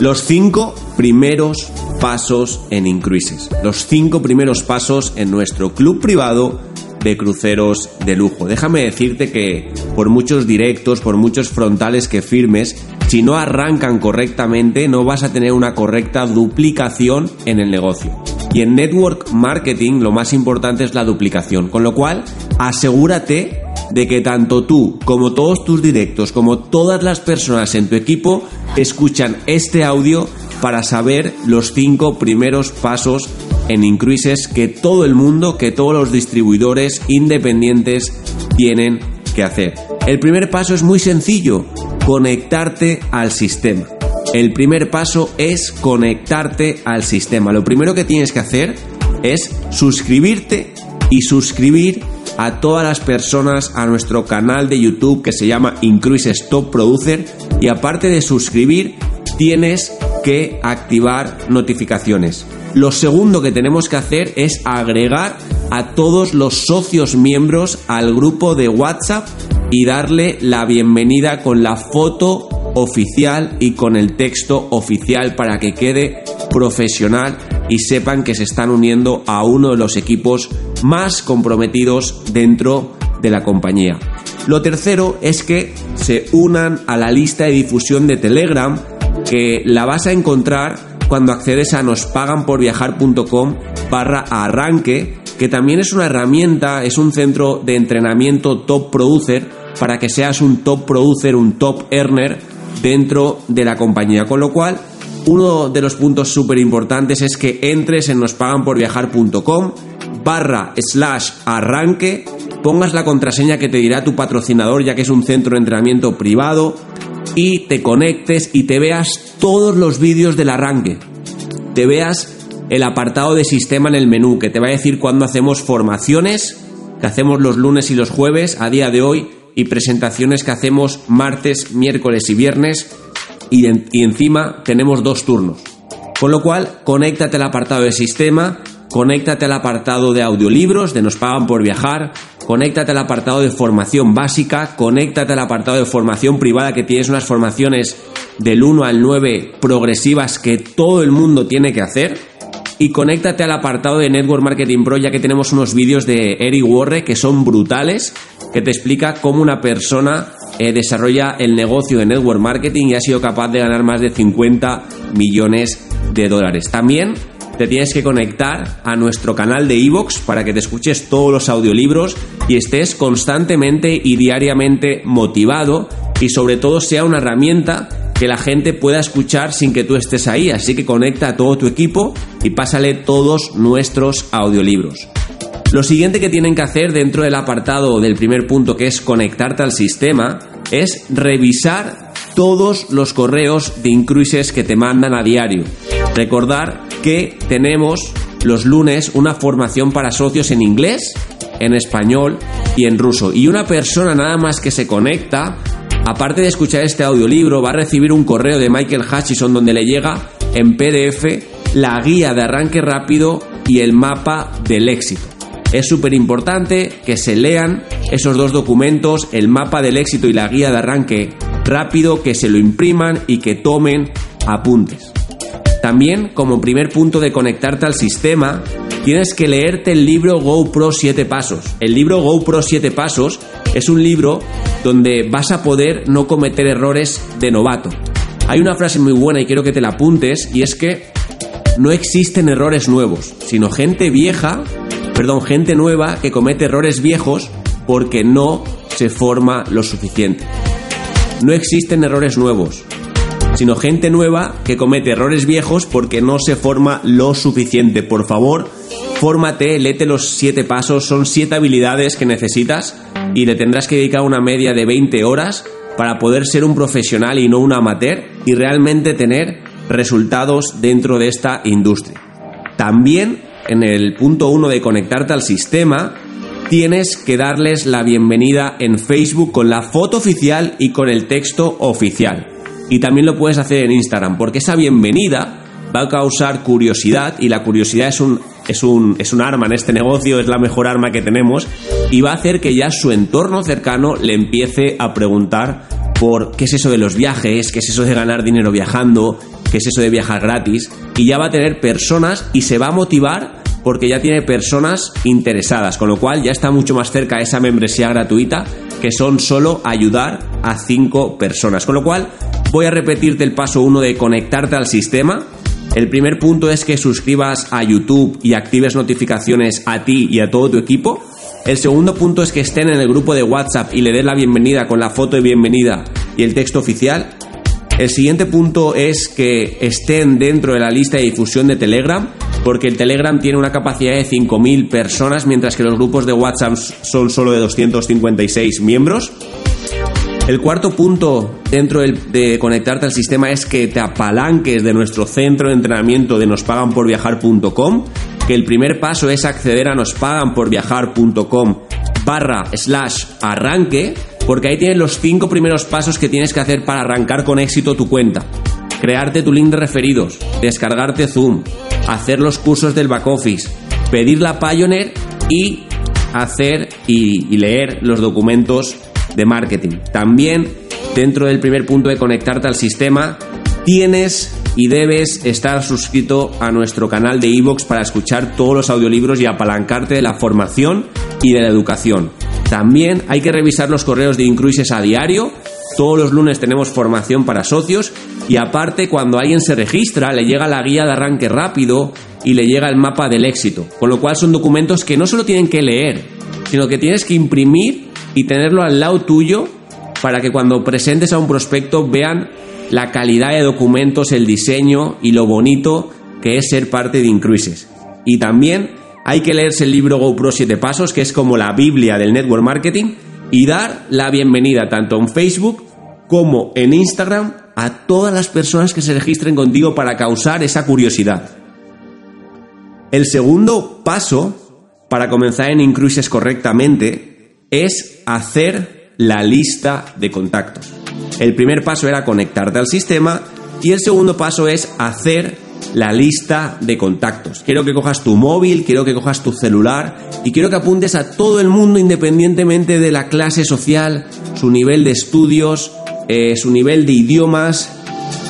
Los cinco primeros pasos en Incruises. Los cinco primeros pasos en nuestro club privado de cruceros de lujo. Déjame decirte que por muchos directos, por muchos frontales que firmes, si no arrancan correctamente, no vas a tener una correcta duplicación en el negocio. Y en network marketing lo más importante es la duplicación, con lo cual asegúrate de que tanto tú como todos tus directos, como todas las personas en tu equipo, escuchan este audio para saber los cinco primeros pasos en Incruises que todo el mundo, que todos los distribuidores independientes tienen que hacer. El primer paso es muy sencillo, conectarte al sistema. El primer paso es conectarte al sistema. Lo primero que tienes que hacer es suscribirte y suscribir a todas las personas a nuestro canal de YouTube que se llama Incruises Top Producer y aparte de suscribir tienes que activar notificaciones. Lo segundo que tenemos que hacer es agregar a todos los socios miembros al grupo de WhatsApp y darle la bienvenida con la foto oficial y con el texto oficial para que quede profesional y sepan que se están uniendo a uno de los equipos más comprometidos dentro de la compañía. Lo tercero es que se unan a la lista de difusión de Telegram que la vas a encontrar cuando accedes a nospaganporviajar.com barra arranque, que también es una herramienta, es un centro de entrenamiento top producer para que seas un top producer, un top earner dentro de la compañía. Con lo cual, uno de los puntos súper importantes es que entres en nospaganporviajar.com barra slash arranque, pongas la contraseña que te dirá tu patrocinador ya que es un centro de entrenamiento privado y te conectes y te veas todos los vídeos del arranque. Te veas el apartado de sistema en el menú que te va a decir cuándo hacemos formaciones, que hacemos los lunes y los jueves a día de hoy y presentaciones que hacemos martes, miércoles y viernes y, y encima tenemos dos turnos. Con lo cual, conéctate al apartado de sistema conéctate al apartado de audiolibros de Nos Pagan por Viajar, conéctate al apartado de formación básica, conéctate al apartado de formación privada que tienes unas formaciones del 1 al 9 progresivas que todo el mundo tiene que hacer y conéctate al apartado de Network Marketing Pro ya que tenemos unos vídeos de Eric Warre que son brutales, que te explica cómo una persona eh, desarrolla el negocio de Network Marketing y ha sido capaz de ganar más de 50 millones de dólares. También te tienes que conectar a nuestro canal de iVoox para que te escuches todos los audiolibros y estés constantemente y diariamente motivado y sobre todo sea una herramienta que la gente pueda escuchar sin que tú estés ahí. Así que conecta a todo tu equipo y pásale todos nuestros audiolibros. Lo siguiente que tienen que hacer dentro del apartado del primer punto que es conectarte al sistema es revisar todos los correos de incruises que te mandan a diario. Recordar que tenemos los lunes una formación para socios en inglés, en español y en ruso. Y una persona nada más que se conecta, aparte de escuchar este audiolibro, va a recibir un correo de Michael Hutchison donde le llega en PDF la guía de arranque rápido y el mapa del éxito. Es súper importante que se lean esos dos documentos, el mapa del éxito y la guía de arranque rápido, que se lo impriman y que tomen apuntes. También, como primer punto de conectarte al sistema, tienes que leerte el libro GoPro 7 Pasos. El libro GoPro 7 Pasos es un libro donde vas a poder no cometer errores de novato. Hay una frase muy buena y quiero que te la apuntes y es que no existen errores nuevos, sino gente vieja, perdón, gente nueva que comete errores viejos porque no se forma lo suficiente. No existen errores nuevos, sino gente nueva que comete errores viejos porque no se forma lo suficiente. Por favor, fórmate, léete los siete pasos, son siete habilidades que necesitas y le tendrás que dedicar una media de 20 horas para poder ser un profesional y no un amateur y realmente tener resultados dentro de esta industria. También en el punto 1 de conectarte al sistema, tienes que darles la bienvenida en Facebook con la foto oficial y con el texto oficial. Y también lo puedes hacer en Instagram, porque esa bienvenida va a causar curiosidad y la curiosidad es un, es un, es un arma en este negocio, es la mejor arma que tenemos y va a hacer que ya su entorno cercano le empiece a preguntar por qué es eso de los viajes, qué es eso de ganar dinero viajando, qué es eso de viajar gratis y ya va a tener personas y se va a motivar porque ya tiene personas interesadas, con lo cual ya está mucho más cerca esa membresía gratuita que son solo ayudar a 5 personas. Con lo cual voy a repetirte el paso 1 de conectarte al sistema. El primer punto es que suscribas a YouTube y actives notificaciones a ti y a todo tu equipo. El segundo punto es que estén en el grupo de WhatsApp y le den la bienvenida con la foto de bienvenida y el texto oficial. El siguiente punto es que estén dentro de la lista de difusión de Telegram, porque el Telegram tiene una capacidad de 5.000 personas, mientras que los grupos de WhatsApp son solo de 256 miembros. El cuarto punto dentro de conectarte al sistema es que te apalanques de nuestro centro de entrenamiento de nospaganporviajar.com, que el primer paso es acceder a nospaganporviajar.com barra slash arranque porque ahí tienes los cinco primeros pasos que tienes que hacer para arrancar con éxito tu cuenta. Crearte tu link de referidos, descargarte Zoom, hacer los cursos del back office, pedir la Pioneer y hacer y, leer los documentos de marketing. También, dentro del primer punto de conectarte al sistema, tienes y debes estar suscrito a nuestro canal de iVoox para escuchar todos los audiolibros y apalancarte de la formación y de la educación. También hay que revisar los correos de Incruises a diario. Todos los lunes tenemos formación para socios y aparte cuando alguien se registra le llega la guía de arranque rápido y le llega el mapa del éxito. Con lo cual son documentos que no solo tienen que leer, sino que tienes que imprimir y tenerlo al lado tuyo para que cuando presentes a un prospecto vean la calidad de documentos, el diseño y lo bonito que es ser parte de Incruises. Y también hay que leerse el libro GoPro 7 Pasos, que es como la Biblia del Network Marketing, y dar la bienvenida tanto en Facebook como en Instagram a todas las personas que se registren contigo para causar esa curiosidad. El segundo paso para comenzar en Incruises correctamente es hacer la lista de contactos. El primer paso era conectarte al sistema y el segundo paso es hacer la lista de contactos. Quiero que cojas tu móvil, quiero que cojas tu celular y quiero que apuntes a todo el mundo independientemente de la clase social, su nivel de estudios, eh, su nivel de idiomas,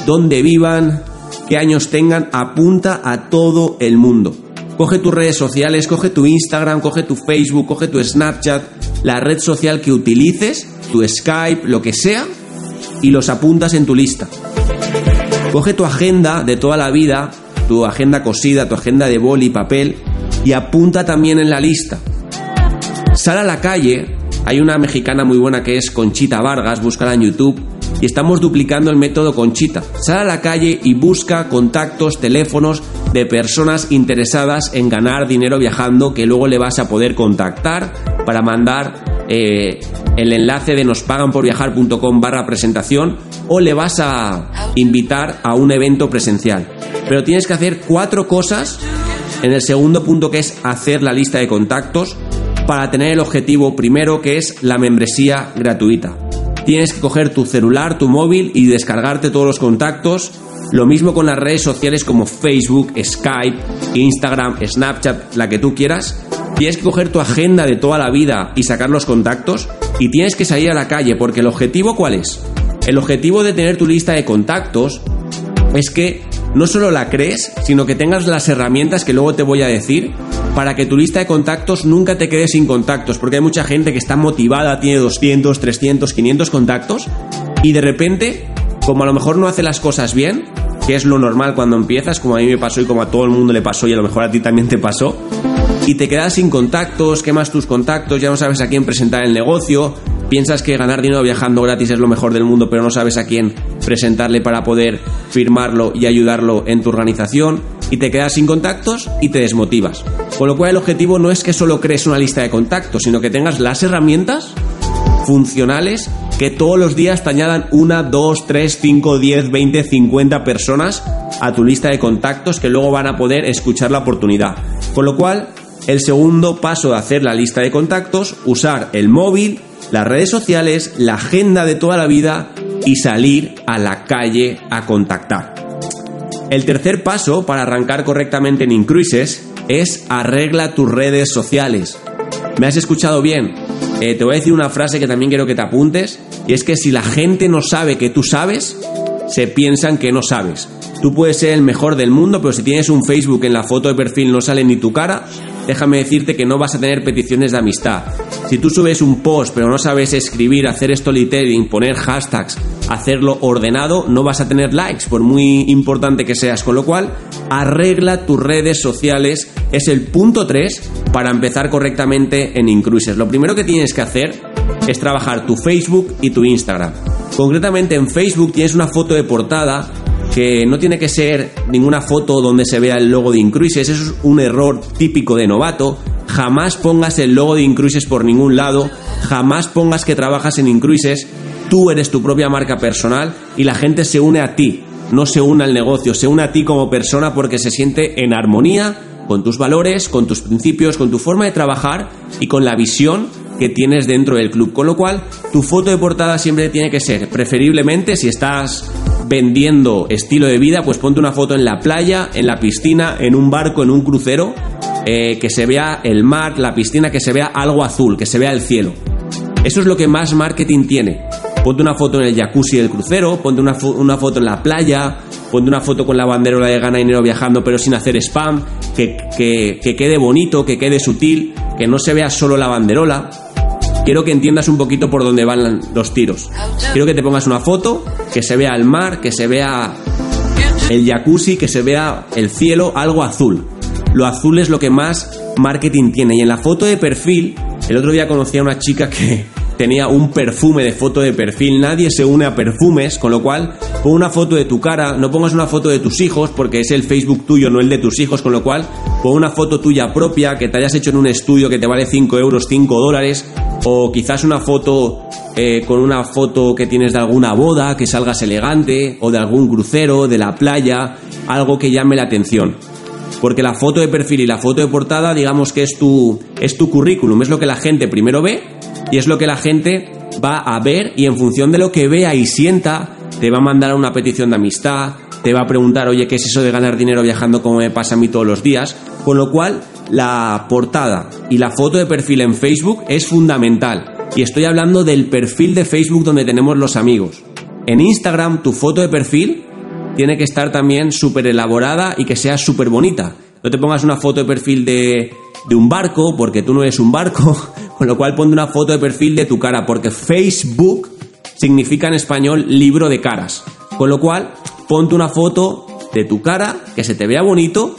dónde vivan, qué años tengan, apunta a todo el mundo. Coge tus redes sociales, coge tu Instagram, coge tu Facebook, coge tu Snapchat, la red social que utilices, tu Skype, lo que sea, y los apuntas en tu lista. Coge tu agenda de toda la vida, tu agenda cosida, tu agenda de boli y papel y apunta también en la lista. Sal a la calle, hay una mexicana muy buena que es Conchita Vargas, búscala en YouTube y estamos duplicando el método Conchita. Sal a la calle y busca contactos, teléfonos de personas interesadas en ganar dinero viajando que luego le vas a poder contactar para mandar eh, el enlace de nospaganporviajar.com barra presentación o le vas a invitar a un evento presencial. Pero tienes que hacer cuatro cosas en el segundo punto que es hacer la lista de contactos para tener el objetivo primero que es la membresía gratuita. Tienes que coger tu celular, tu móvil y descargarte todos los contactos. Lo mismo con las redes sociales como Facebook, Skype, Instagram, Snapchat, la que tú quieras. Tienes que coger tu agenda de toda la vida y sacar los contactos. Y tienes que salir a la calle porque el objetivo cuál es? El objetivo de tener tu lista de contactos es que no solo la crees, sino que tengas las herramientas que luego te voy a decir para que tu lista de contactos nunca te quede sin contactos, porque hay mucha gente que está motivada, tiene 200, 300, 500 contactos y de repente, como a lo mejor no hace las cosas bien, que es lo normal cuando empiezas, como a mí me pasó y como a todo el mundo le pasó y a lo mejor a ti también te pasó, y te quedas sin contactos, quemas tus contactos, ya no sabes a quién presentar el negocio, piensas que ganar dinero viajando gratis es lo mejor del mundo, pero no sabes a quién presentarle para poder firmarlo y ayudarlo en tu organización. Y te quedas sin contactos y te desmotivas. Con lo cual el objetivo no es que solo crees una lista de contactos, sino que tengas las herramientas funcionales que todos los días te añadan una, dos, tres, cinco, diez, veinte, cincuenta personas a tu lista de contactos que luego van a poder escuchar la oportunidad. Con lo cual, el segundo paso de hacer la lista de contactos, usar el móvil, las redes sociales, la agenda de toda la vida y salir a la calle a contactar. El tercer paso para arrancar correctamente en Incruises es arregla tus redes sociales. ¿Me has escuchado bien? Eh, te voy a decir una frase que también quiero que te apuntes y es que si la gente no sabe que tú sabes, se piensan que no sabes. Tú puedes ser el mejor del mundo, pero si tienes un Facebook en la foto de perfil no sale ni tu cara, déjame decirte que no vas a tener peticiones de amistad. Si tú subes un post pero no sabes escribir, hacer storytelling, poner hashtags, hacerlo ordenado, no vas a tener likes, por muy importante que seas. Con lo cual, arregla tus redes sociales. Es el punto 3 para empezar correctamente en Incruises. Lo primero que tienes que hacer es trabajar tu Facebook y tu Instagram. Concretamente en Facebook tienes una foto de portada que no tiene que ser ninguna foto donde se vea el logo de Incruises, eso es un error típico de novato. Jamás pongas el logo de Incruises por ningún lado, jamás pongas que trabajas en Incruises, tú eres tu propia marca personal y la gente se une a ti, no se une al negocio, se une a ti como persona porque se siente en armonía con tus valores, con tus principios, con tu forma de trabajar y con la visión que tienes dentro del club. Con lo cual, tu foto de portada siempre tiene que ser, preferiblemente, si estás vendiendo estilo de vida, pues ponte una foto en la playa, en la piscina, en un barco, en un crucero, eh, que se vea el mar, la piscina, que se vea algo azul, que se vea el cielo. Eso es lo que más marketing tiene. Ponte una foto en el jacuzzi del crucero, ponte una, foto en la playa, ponte una foto con la banderola de gana dinero viajando pero sin hacer spam, que, que quede bonito, que quede sutil, que no se vea solo la banderola quiero que entiendas un poquito por dónde van los tiros. Quiero que te pongas una foto, que se vea el mar, que se vea el jacuzzi, que se vea el cielo, algo azul. Lo azul es lo que más marketing tiene. Y en la foto de perfil, el otro día conocí a una chica que tenía un perfume de foto de perfil. Nadie se une a perfumes, con lo cual pon una foto de tu cara, no pongas una foto de tus hijos porque es el Facebook tuyo, no el de tus hijos, con lo cual pon una foto tuya propia que te hayas hecho en un estudio que te vale 5 euros, 5 dólares, o quizás una foto eh, con una foto que tienes de alguna boda, que salgas elegante, o de algún crucero, de la playa, algo que llame la atención. Porque la foto de perfil y la foto de portada, digamos que es tu, es tu currículum, es lo que la gente primero ve y es lo que la gente va a ver y en función de lo que vea y sienta, te va a mandar una petición de amistad, te va a preguntar, oye, ¿qué es eso de ganar dinero viajando como me pasa a mí todos los días? Con lo cual, la portada y la foto de perfil en Facebook es fundamental. Y estoy hablando del perfil de Facebook donde tenemos los amigos. En Instagram, tu foto de perfil tiene que estar también súper elaborada y que sea súper bonita. No te pongas una foto de perfil de, un barco, porque tú no eres un barco, con lo cual ponte una foto de perfil de tu cara, porque Facebook significa en español libro de caras. Con lo cual, ponte una foto de tu cara, que se te vea bonito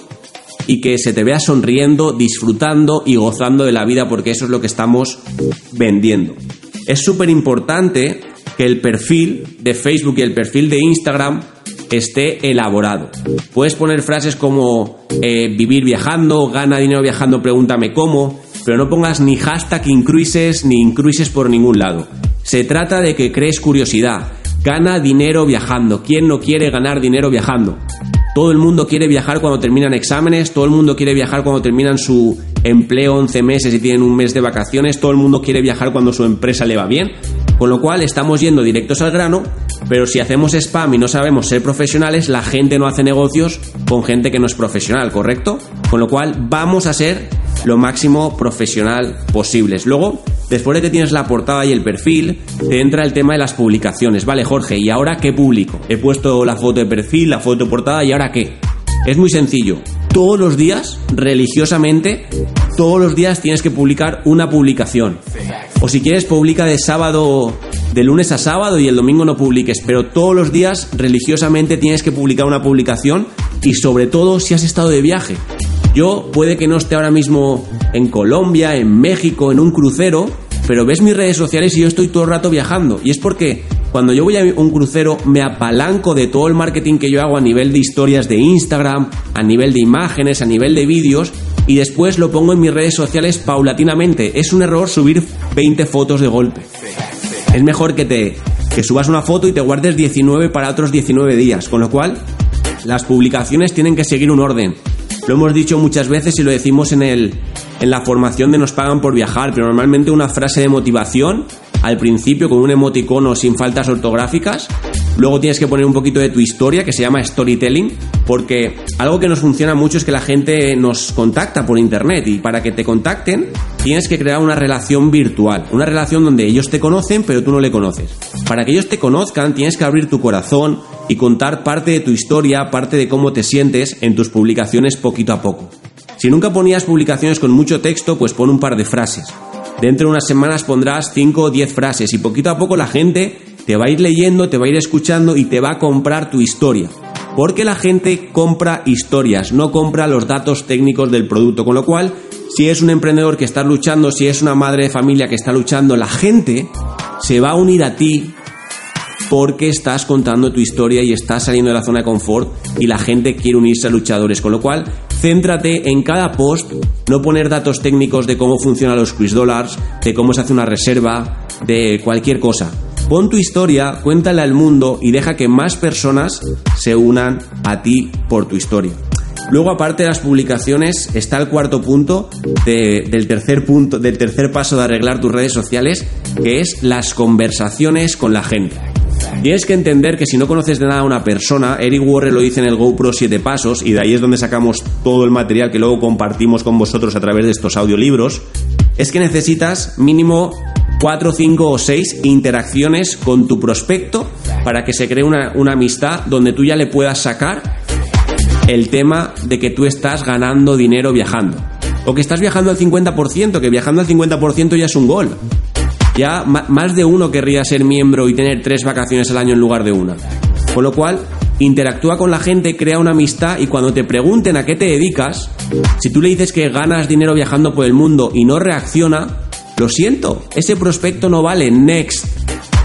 y que se te vea sonriendo, disfrutando y gozando de la vida, porque eso es lo que estamos vendiendo. Es súper importante que el perfil de Facebook y el perfil de Instagram esté elaborado. Puedes poner frases como eh, vivir viajando, gana dinero viajando, pregúntame cómo, pero no pongas ni hashtag incruises ni incruises por ningún lado. Se trata de que crees curiosidad. Gana dinero viajando. ¿Quién no quiere ganar dinero viajando? Todo el mundo quiere viajar cuando terminan exámenes, todo el mundo quiere viajar cuando terminan su empleo 11 meses y tienen un mes de vacaciones, todo el mundo quiere viajar cuando su empresa le va bien. Con lo cual estamos yendo directos al grano, pero si hacemos spam y no sabemos ser profesionales, la gente no hace negocios con gente que no es profesional, ¿correcto? Con lo cual vamos a ser lo máximo profesional posibles. Luego, después de que tienes la portada y el perfil, te entra el tema de las publicaciones. Vale, Jorge, ¿y ahora qué publico? He puesto la foto de perfil, la foto de portada, ¿y ahora qué? Es muy sencillo. Todos los días, religiosamente, todos los días tienes que publicar una publicación. O si quieres, publica de sábado, de lunes a sábado y el domingo no publiques. Pero todos los días, religiosamente, tienes que publicar una publicación y sobre todo si has estado de viaje. Yo puede que no esté ahora mismo en Colombia, en México, en un crucero, pero ves mis redes sociales y yo estoy todo el rato viajando. Y es porque cuando yo voy a un crucero me apalanco de todo el marketing que yo hago a nivel de historias de Instagram, a nivel de imágenes, a nivel de vídeos y después lo pongo en mis redes sociales paulatinamente. Es un error subir 20 fotos de golpe. Es mejor que te que subas una foto y te guardes 19 para otros 19 días, con lo cual las publicaciones tienen que seguir un orden. Lo hemos dicho muchas veces y lo decimos en el en la formación de nos pagan por viajar, pero normalmente una frase de motivación al principio con un emoticono sin faltas ortográficas. Luego tienes que poner un poquito de tu historia que se llama storytelling, porque algo que nos funciona mucho es que la gente nos contacta por internet y para que te contacten tienes que crear una relación virtual, una relación donde ellos te conocen pero tú no le conoces. Para que ellos te conozcan tienes que abrir tu corazón y contar parte de tu historia, parte de cómo te sientes en tus publicaciones poquito a poco. Si nunca ponías publicaciones con mucho texto, pues pon un par de frases. Dentro de unas semanas pondrás 5 o 10 frases y poquito a poco la gente te va a ir leyendo, te va a ir escuchando y te va a comprar tu historia. Porque la gente compra historias, no compra los datos técnicos del producto. Con lo cual, si es un emprendedor que está luchando, si es una madre de familia que está luchando, la gente se va a unir a ti porque estás contando tu historia y estás saliendo de la zona de confort y la gente quiere unirse a luchadores. Con lo cual, céntrate en cada post, no poner datos técnicos de cómo funcionan los quiz dollars, de cómo se hace una reserva, de cualquier cosa. Pon tu historia, cuéntale al mundo y deja que más personas se unan a ti por tu historia. Luego, aparte de las publicaciones, está el cuarto punto del tercer punto, del tercer paso de arreglar tus redes sociales, que es las conversaciones con la gente. Tienes que entender que si no conoces de nada a una persona, Eric Warren lo dice en el GoPro 7 pasos, y de ahí es donde sacamos todo el material que luego compartimos con vosotros a través de estos audiolibros, es que necesitas mínimo 4, 5 o 6 interacciones con tu prospecto para que se cree una, una amistad donde tú ya le puedas sacar el tema de que tú estás ganando dinero viajando. O que estás viajando al 50%, que viajando al 50% ya es un gol ya más de uno querría ser miembro y tener tres vacaciones al año en lugar de una. Con lo cual, interactúa con la gente, crea una amistad y cuando te pregunten a qué te dedicas, si tú le dices que ganas dinero viajando por el mundo y no reacciona, lo siento, ese prospecto no vale, next.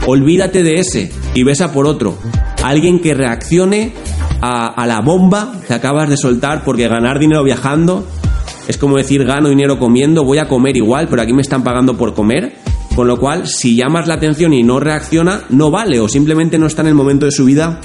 Olvídate de ese y besa por otro. Alguien que reaccione a, a la bomba que acabas de soltar porque ganar dinero viajando es como decir gano dinero comiendo, voy a comer igual, pero aquí me están pagando por comer con lo cual, si llamas la atención y no reacciona, no vale o simplemente no está en el momento de su vida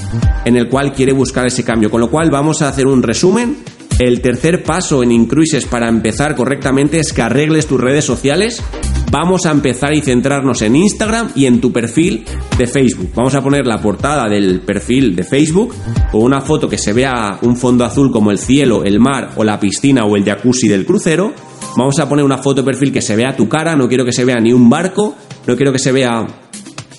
en el cual quiere buscar ese cambio. Con lo cual, vamos a hacer un resumen. El tercer paso en Incruises para empezar correctamente es que arregles tus redes sociales. Vamos a empezar y centrarnos en Instagram y en tu perfil de Facebook. Vamos a poner la portada del perfil de Facebook con una foto que se vea un fondo azul como el cielo, el mar o la piscina o el jacuzzi del crucero Vamos a poner una foto de perfil que se vea tu cara, no quiero que se vea ni un barco, no quiero que se vea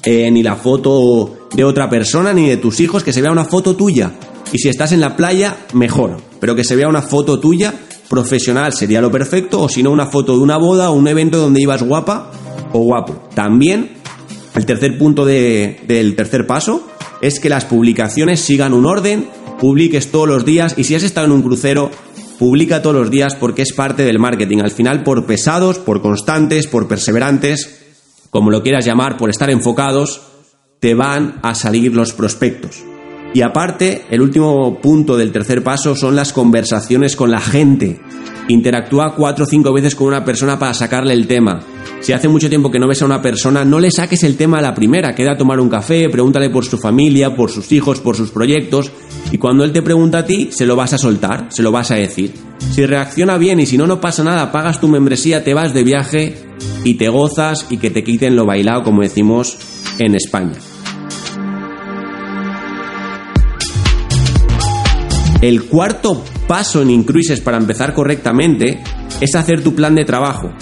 eh, ni la foto de otra persona ni de tus hijos, que se vea una foto tuya. Y si estás en la playa, mejor, pero que se vea una foto tuya profesional sería lo perfecto, o si no, una foto de una boda o un evento donde ibas guapa o guapo. También, el tercer punto del tercer paso es que las publicaciones sigan un orden, publiques todos los días y si has estado en un crucero, publica todos los días porque es parte del marketing. Al final, por pesados, por constantes, por perseverantes, como lo quieras llamar, por estar enfocados, te van a salir los prospectos. Y aparte, el último punto del tercer paso son las conversaciones con la gente. Interactúa cuatro o cinco veces con una persona para sacarle el tema. Si hace mucho tiempo que no ves a una persona, no le saques el tema a la primera, queda a tomar un café, pregúntale por su familia, por sus hijos, por sus proyectos, y cuando él te pregunta a ti, se lo vas a soltar, se lo vas a decir. Si reacciona bien y si no, no pasa nada, pagas tu membresía, te vas de viaje y te gozas y que te quiten lo bailado, como decimos en España. El cuarto paso en Incruises para empezar correctamente es hacer tu plan de trabajo.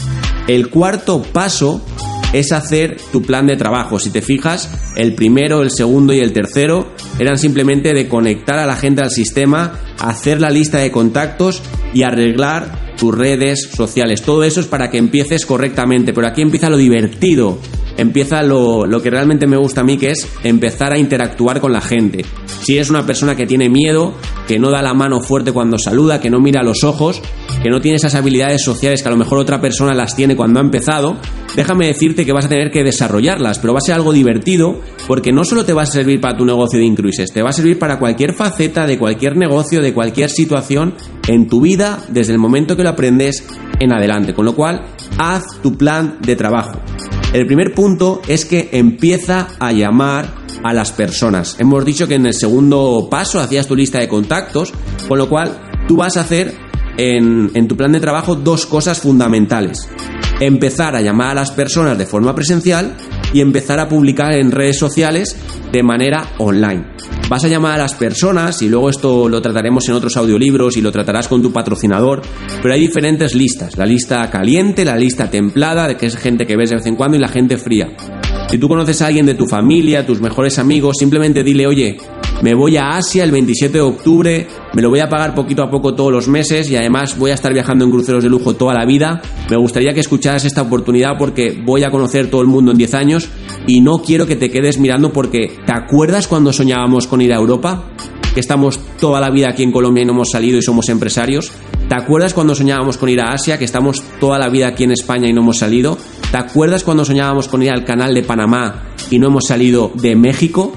El cuarto paso es hacer tu plan de trabajo. Si te fijas, el primero, el segundo y el tercero eran simplemente de conectar a la gente al sistema, hacer la lista de contactos y arreglar tus redes sociales. Todo eso es para que empieces correctamente, pero aquí empieza lo divertido, empieza lo, lo, que realmente me gusta a mí, que es empezar a interactuar con la gente. Si eres una persona que tiene miedo, que no da la mano fuerte cuando saluda, que no mira a los ojos, que no tiene esas habilidades sociales que a lo mejor otra persona las tiene cuando ha empezado, déjame decirte que vas a tener que desarrollarlas, pero va a ser algo divertido porque no solo te va a servir para tu negocio de incruises, te va a servir para cualquier faceta de cualquier negocio, de cualquier situación en tu vida desde el momento que lo aprendes en adelante. Con lo cual, haz tu plan de trabajo. El primer punto es que empieza a llamar a las personas. Hemos dicho que en el segundo paso hacías tu lista de contactos, con lo cual tú vas a hacer en, en tu plan de trabajo dos cosas fundamentales empezar a llamar a las personas de forma presencial y empezar a publicar en redes sociales de manera online. Vas a llamar a las personas y luego esto lo trataremos en otros audiolibros y lo tratarás con tu patrocinador, pero hay diferentes listas, la lista caliente, la lista templada, de que es gente que ves de vez en cuando y la gente fría. Si tú conoces a alguien de tu familia, tus mejores amigos, simplemente dile, oye, me voy a Asia el 27 de octubre, me lo voy a pagar poquito a poco todos los meses y además voy a estar viajando en cruceros de lujo toda la vida. Me gustaría que escucharas esta oportunidad porque voy a conocer todo el mundo en 10 años y no quiero que te quedes mirando porque ¿te acuerdas cuando soñábamos con ir a Europa? Que estamos toda la vida aquí en Colombia y no hemos salido y somos empresarios. ¿Te acuerdas cuando soñábamos con ir a Asia? Que estamos toda la vida aquí en España y no hemos salido. ¿Te acuerdas cuando soñábamos con ir al canal de Panamá y no hemos salido de México?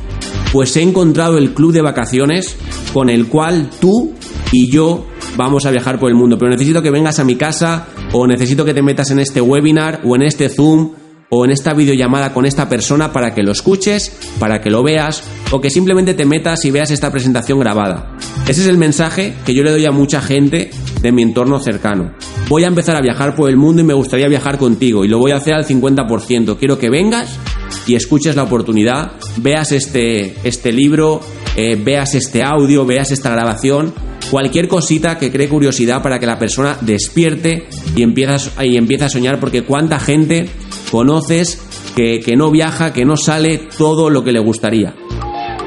Pues he encontrado el club de vacaciones con el cual tú y yo vamos a viajar por el mundo. Pero necesito que vengas a mi casa o necesito que te metas en este webinar o en este Zoom o en esta videollamada con esta persona para que lo escuches, para que lo veas o que simplemente te metas y veas esta presentación grabada. Ese es el mensaje que yo le doy a mucha gente de mi entorno cercano. Voy a empezar a viajar por el mundo y me gustaría viajar contigo y lo voy a hacer al 50%. Quiero que vengas y escuches la oportunidad, veas este, este libro, eh, veas este audio, veas esta grabación, cualquier cosita que cree curiosidad para que la persona despierte y empieza, y empiece a soñar, porque cuánta gente conoces que, que no viaja, que no sale todo lo que le gustaría.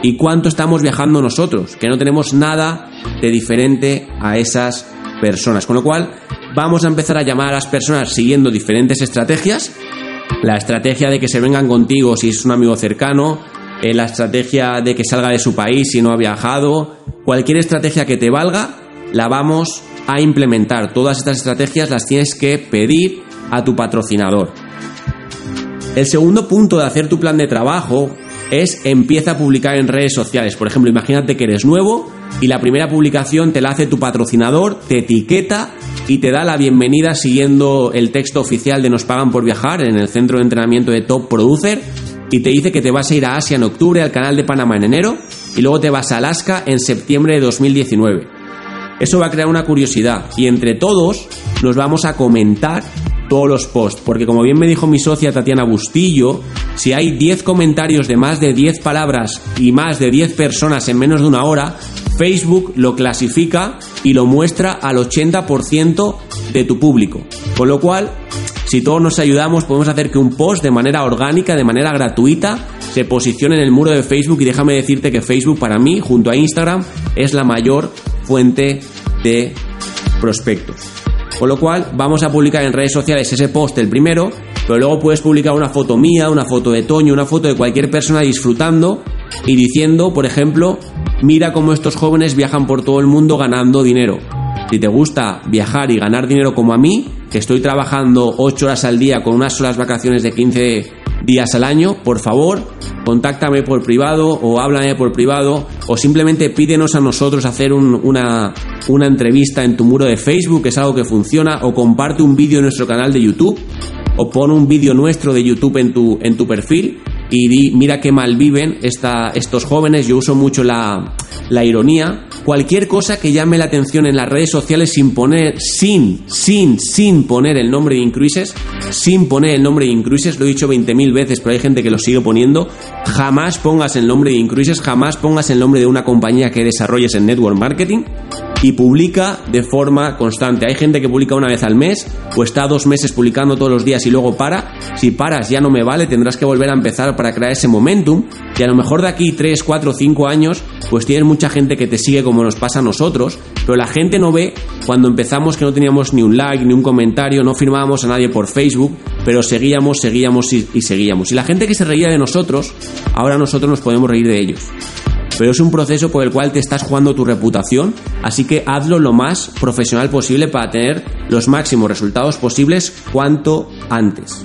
¿Y cuánto estamos viajando nosotros? Que no tenemos nada de diferente a esas personas. Con lo cual, vamos a empezar a llamar a las personas siguiendo diferentes estrategias la estrategia de que se vengan contigo si es un amigo cercano, eh, la estrategia de que salga de su país si no ha viajado, cualquier estrategia que te valga, la vamos a implementar. Todas estas estrategias las tienes que pedir a tu patrocinador. El segundo punto de hacer tu plan de trabajo es empieza a publicar en redes sociales. Por ejemplo, imagínate que eres nuevo y la primera publicación te la hace tu patrocinador, te etiqueta y te da la bienvenida siguiendo el texto oficial de Nos pagan por viajar en el centro de entrenamiento de Top Producer y te dice que te vas a ir a Asia en octubre, al canal de Panamá en enero y luego te vas a Alaska en septiembre de 2019. Eso va a crear una curiosidad y entre todos nos vamos a comentar todos los posts, porque como bien me dijo mi socia Tatiana Bustillo, si hay 10 comentarios de más de 10 palabras y más de 10 personas en menos de una hora, Facebook lo clasifica y lo muestra al 80% de tu público. Con lo cual, si todos nos ayudamos, podemos hacer que un post de manera orgánica, de manera gratuita, se posicione en el muro de Facebook y déjame decirte que Facebook para mí, junto a Instagram, es la mayor fuente de prospectos. Con lo cual, vamos a publicar en redes sociales ese post el primero, pero luego puedes publicar una foto mía, una foto de Toño, una foto de cualquier persona disfrutando y diciendo, por ejemplo, mira cómo estos jóvenes viajan por todo el mundo ganando dinero. Si te gusta viajar y ganar dinero como a mí, que estoy trabajando 8 horas al día con unas solas vacaciones de 15 días al año, por favor, contáctame por privado o háblame por privado o simplemente pídenos a nosotros hacer una, una entrevista en tu muro de Facebook, que es algo que funciona, o comparte un vídeo en nuestro canal de YouTube o pon un vídeo nuestro de YouTube en tu, en tu perfil y di, mira qué mal viven estos jóvenes, yo uso mucho la, la ironía, cualquier cosa que llame la atención en las redes sociales sin poner, sin, sin, sin poner el nombre de Incruises, sin poner el nombre de Incruises, lo he dicho 20.000 veces, pero hay gente que lo sigue poniendo, jamás pongas el nombre de Incruises, jamás pongas el nombre de una compañía que desarrolles en Network Marketing y publica de forma constante. Hay gente que publica una vez al mes o está dos meses publicando todos los días y luego para. Si paras ya no me vale, tendrás que volver a empezar para crear ese momentum y a lo mejor de aquí 3, 4, 5 años pues tienes mucha gente que te sigue como nos pasa a nosotros, pero la gente no ve cuando empezamos que no teníamos ni un like, ni un comentario, no firmábamos a nadie por Facebook, pero seguíamos, seguíamos y, y seguíamos. Y la gente que se reía de nosotros, ahora nosotros nos podemos reír de ellos pero es un proceso por el cual te estás jugando tu reputación, así que hazlo lo más profesional posible para tener los máximos resultados posibles cuanto antes.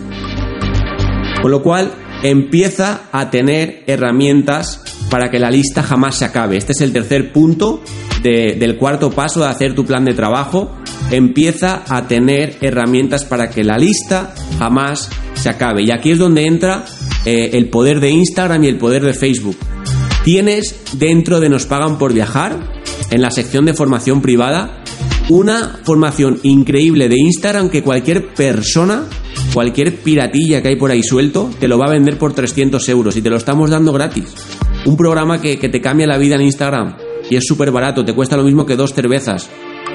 Con lo cual, empieza a tener herramientas para que la lista jamás se acabe. Este es el tercer punto del cuarto paso de hacer tu plan de trabajo. Empieza a tener herramientas para que la lista jamás se acabe. Y aquí es donde entra eh, el poder de Instagram y el poder de Facebook. Tienes dentro de Nos Pagan por Viajar, en la sección de formación privada, una formación increíble de Instagram que cualquier persona, cualquier piratilla que hay por ahí suelto, te lo va a vender por 300 euros y te lo estamos dando gratis. Un programa que, que te cambia la vida en Instagram y es súper barato, te cuesta lo mismo que dos cervezas.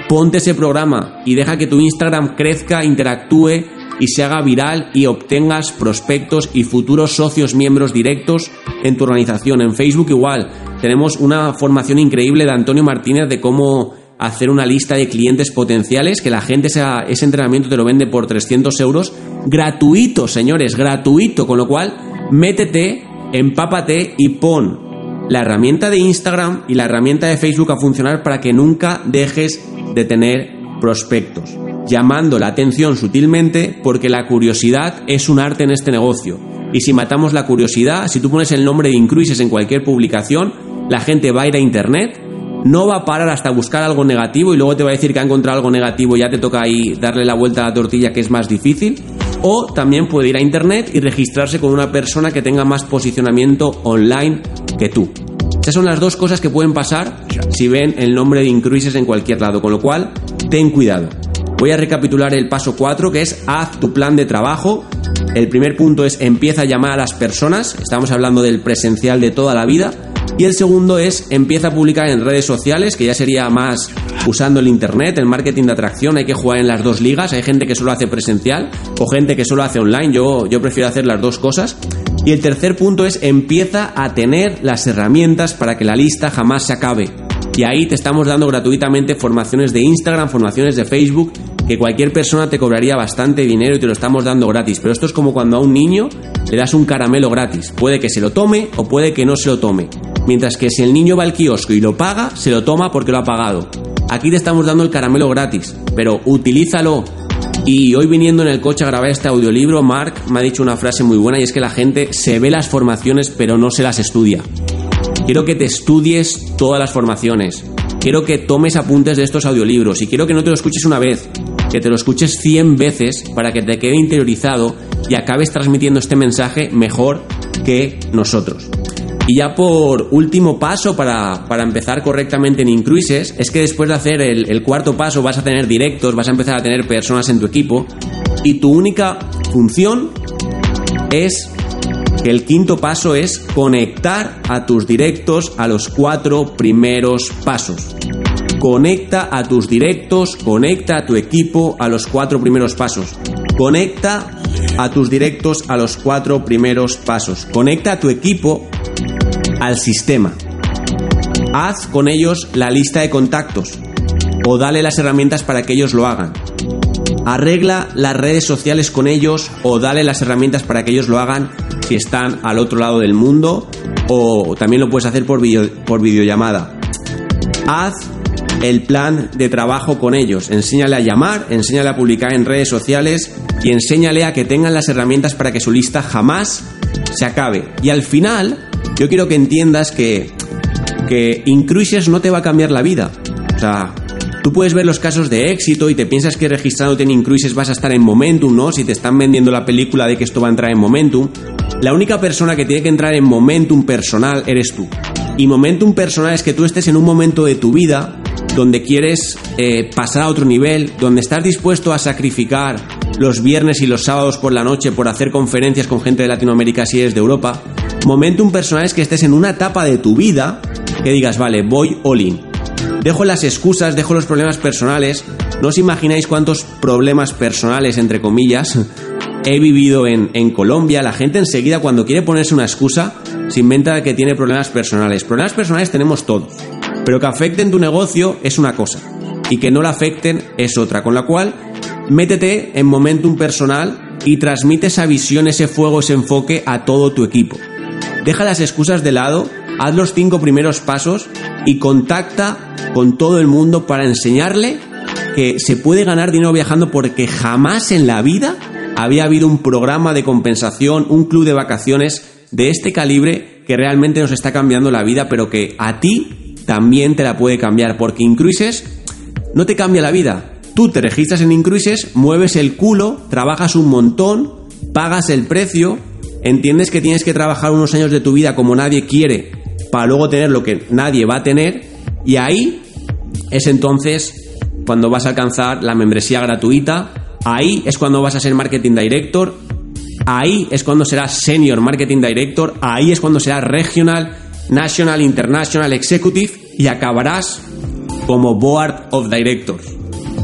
Ponte ese programa y deja que tu Instagram crezca, interactúe y se haga viral y obtengas prospectos y futuros socios miembros directos en tu organización. En Facebook igual, tenemos una formación increíble de Antonio Martínez de cómo hacer una lista de clientes potenciales, que la gente sea, ese entrenamiento te lo vende por 300 euros, gratuito, señores, gratuito, con lo cual métete, empápate y pon la herramienta de Instagram y la herramienta de Facebook a funcionar para que nunca dejes de tener prospectos, llamando la atención sutilmente porque la curiosidad es un arte en este negocio. Y si matamos la curiosidad, si tú pones el nombre de Incruises en cualquier publicación, la gente va a ir a internet, no va a parar hasta buscar algo negativo y luego te va a decir que ha encontrado algo negativo y ya te toca ahí darle la vuelta a la tortilla que es más difícil. O también puede ir a internet y registrarse con una persona que tenga más posicionamiento online que tú. Esas son las dos cosas que pueden pasar si ven el nombre de Incruises en cualquier lado, con lo cual ten cuidado. Voy a recapitular el paso 4 que es haz tu plan de trabajo. El primer punto es empieza a llamar a las personas, estamos hablando del presencial de toda la vida. Y el segundo es empieza a publicar en redes sociales, que ya sería más usando el internet, el marketing de atracción, hay que jugar en las dos ligas, hay gente que solo hace presencial o gente que solo hace online, yo, yo prefiero hacer las dos cosas. Y el tercer punto es empieza a tener las herramientas para que la lista jamás se acabe. Y ahí te estamos dando gratuitamente formaciones de Instagram, formaciones de Facebook, que cualquier persona te cobraría bastante dinero y te lo estamos dando gratis. Pero esto es como cuando a un niño le das un caramelo gratis. Puede que se lo tome o puede que no se lo tome. Mientras que si el niño va al kiosco y lo paga, se lo toma porque lo ha pagado. Aquí te estamos dando el caramelo gratis, pero utilízalo y hoy viniendo en el coche a grabar este audiolibro, Mark me ha dicho una frase muy buena y es que la gente se ve las formaciones pero no se las estudia. Quiero que te estudies todas las formaciones. Quiero que tomes apuntes de estos audiolibros y quiero que no te lo escuches una vez, que te lo escuches 100 veces para que te quede interiorizado y acabes transmitiendo este mensaje mejor que nosotros. Y ya por último paso para, empezar correctamente en Incruises es que después de hacer el, el cuarto paso vas a tener directos, vas a empezar a tener personas en tu equipo y tu única función es el quinto paso es conectar a tus directos a los cuatro primeros pasos. Conecta a tus directos, conecta a tu equipo a los cuatro primeros pasos. Conecta a tus directos a los cuatro primeros pasos. Conecta a tu equipo al sistema. Haz con ellos la lista de contactos o dale las herramientas para que ellos lo hagan. Arregla las redes sociales con ellos o dale las herramientas para que ellos lo hagan si están al otro lado del mundo o también lo puedes hacer por, por videollamada. Haz el plan de trabajo con ellos. Enséñale a llamar, enséñale a publicar en redes sociales y enséñale a que tengan las herramientas para que su lista jamás se acabe. Y al final, yo quiero que entiendas que, que Incruises no te va a cambiar la vida. O sea, tú puedes ver los casos de éxito y te piensas que registrándote en Incruises vas a estar en Momentum, ¿no? Si te están vendiendo la película de que esto va a entrar en Momentum. La única persona que tiene que entrar en Momentum personal eres tú. Y Momentum personal es que tú estés en un momento de tu vida donde quieres eh, pasar a otro nivel, donde estás dispuesto a sacrificar los viernes y los sábados por la noche por hacer conferencias con gente de Latinoamérica si eres de Europa, momentum personal es que estés en una etapa de tu vida que digas, vale, voy all in. Dejo las excusas, dejo los problemas personales. No os imagináis cuántos problemas personales, entre comillas, he vivido en, Colombia. La gente enseguida cuando quiere ponerse una excusa se inventa que tiene problemas personales. Problemas personales tenemos todos. Pero que afecten tu negocio es una cosa. Y que no la afecten es otra. Con la cual, métete en momentum personal y transmite esa visión, ese fuego, ese enfoque a todo tu equipo. Deja las excusas de lado, haz los cinco primeros pasos y contacta con todo el mundo para enseñarle que se puede ganar dinero viajando porque jamás en la vida había habido un programa de compensación, un club de vacaciones de este calibre que realmente nos está cambiando la vida, pero que a ti también te la puede cambiar, porque Incruises no te cambia la vida. Tú te registras en Incruises, mueves el culo, trabajas un montón, pagas el precio, entiendes que tienes que trabajar unos años de tu vida como nadie quiere para luego tener lo que nadie va a tener y ahí es entonces cuando vas a alcanzar la membresía gratuita, ahí es cuando vas a ser marketing director, ahí es cuando serás senior marketing director, ahí es cuando serás regional, national, international, executive y acabarás como board of directors,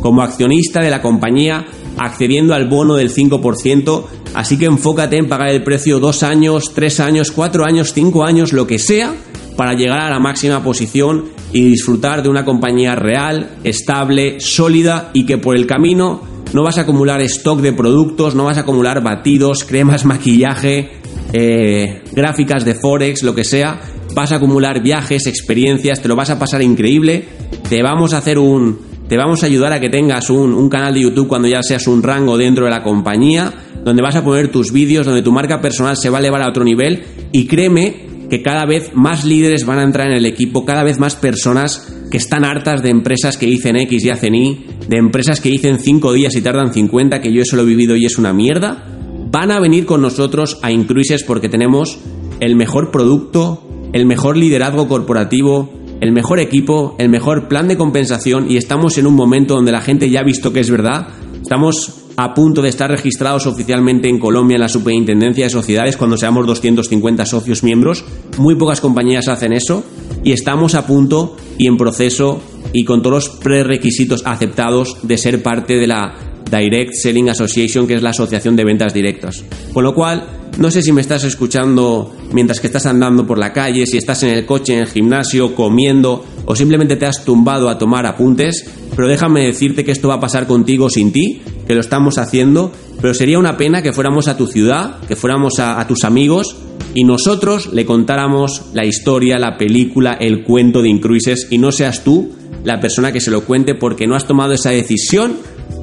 como accionista de la compañía accediendo al bono del 5%, así que enfócate en pagar el precio dos años, tres años, cuatro años, cinco años, lo que sea, para llegar a la máxima posición y disfrutar de una compañía real, estable, sólida y que por el camino no vas a acumular stock de productos, no vas a acumular batidos, cremas, maquillaje, eh, gráficas de Forex, lo que sea. Vas a acumular viajes, experiencias, te lo vas a pasar increíble. Te vamos a hacer un. Te vamos a ayudar a que tengas un, un canal de YouTube cuando ya seas un rango dentro de la compañía, donde vas a poner tus vídeos, donde tu marca personal se va a elevar a otro nivel. Y créeme que cada vez más líderes van a entrar en el equipo, cada vez más personas que están hartas de empresas que dicen X y hacen Y, de empresas que dicen 5 días y tardan 50, que yo eso lo he vivido y es una mierda, van a venir con nosotros a Incruises porque tenemos el mejor producto, el mejor liderazgo corporativo, el mejor equipo, el mejor plan de compensación y estamos en un momento donde la gente ya ha visto que es verdad. Estamos a punto de estar registrados oficialmente en Colombia en la Superintendencia de Sociedades cuando seamos 250 socios miembros. Muy pocas compañías hacen eso y estamos a punto y en proceso y con todos los prerequisitos aceptados de ser parte de la Direct Selling Association, que es la asociación de ventas directas. Con lo cual, no sé si me estás escuchando mientras que estás andando por la calle, si estás en el coche, en el gimnasio, comiendo o simplemente te has tumbado a tomar apuntes, pero déjame decirte que esto va a pasar contigo sin ti, que lo estamos haciendo, pero sería una pena que fuéramos a tu ciudad, que fuéramos a, tus amigos y nosotros le contáramos la historia, la película, el cuento de Incruises y no seas tú la persona que se lo cuente porque no has tomado esa decisión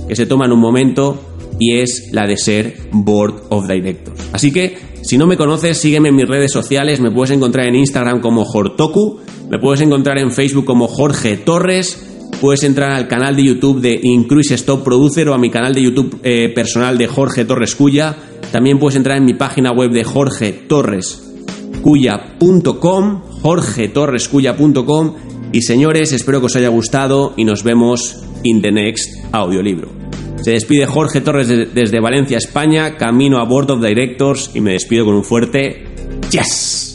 que se toma en un momento y es la de ser Board of Directors. Así que, si no me conoces, sígueme en mis redes sociales, me puedes encontrar en Instagram como Hortoku, me puedes encontrar en Facebook como Jorge Torres, puedes entrar al canal de YouTube de Increase Stop Producer o a mi canal de YouTube eh, personal de Jorge Torres Cuya. También puedes entrar en mi página web de jorgetorrescuya.com, jorgetorrescuya.com. Y señores, espero que os haya gustado y nos vemos in the next audiolibro. Se despide Jorge Torres desde Valencia, España, camino a Board of Directors y me despido con un fuerte yes.